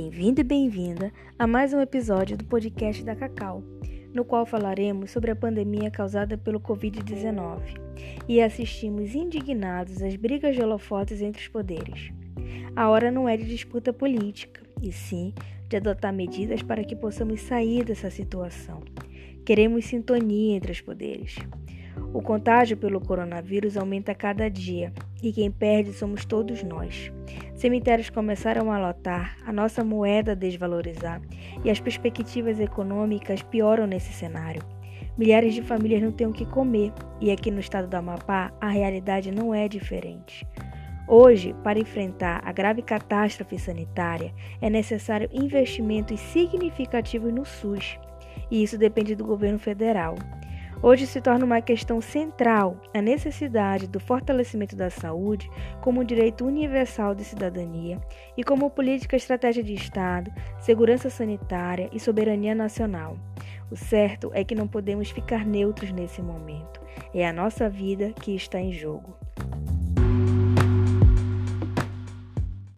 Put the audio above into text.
Bem-vindo e bem-vinda a mais um episódio do podcast da Cacau, no qual falaremos sobre a pandemia causada pelo Covid-19 e assistimos indignados às brigas de holofotes entre os poderes. A hora não é de disputa política, e sim de adotar medidas para que possamos sair dessa situação. Queremos sintonia entre os poderes. O contágio pelo coronavírus aumenta a cada dia e quem perde somos todos nós. Cemitérios começaram a lotar, a nossa moeda desvalorizar e as perspectivas econômicas pioram nesse cenário. Milhares de famílias não têm o que comer e aqui no estado do Amapá a realidade não é diferente. Hoje, para enfrentar a grave catástrofe sanitária, é necessário investimentos significativos no SUS, e isso depende do governo federal. Hoje se torna uma questão central a necessidade do fortalecimento da saúde como direito universal de cidadania e como política estratégia de Estado, segurança sanitária e soberania nacional. O certo é que não podemos ficar neutros nesse momento. É a nossa vida que está em jogo.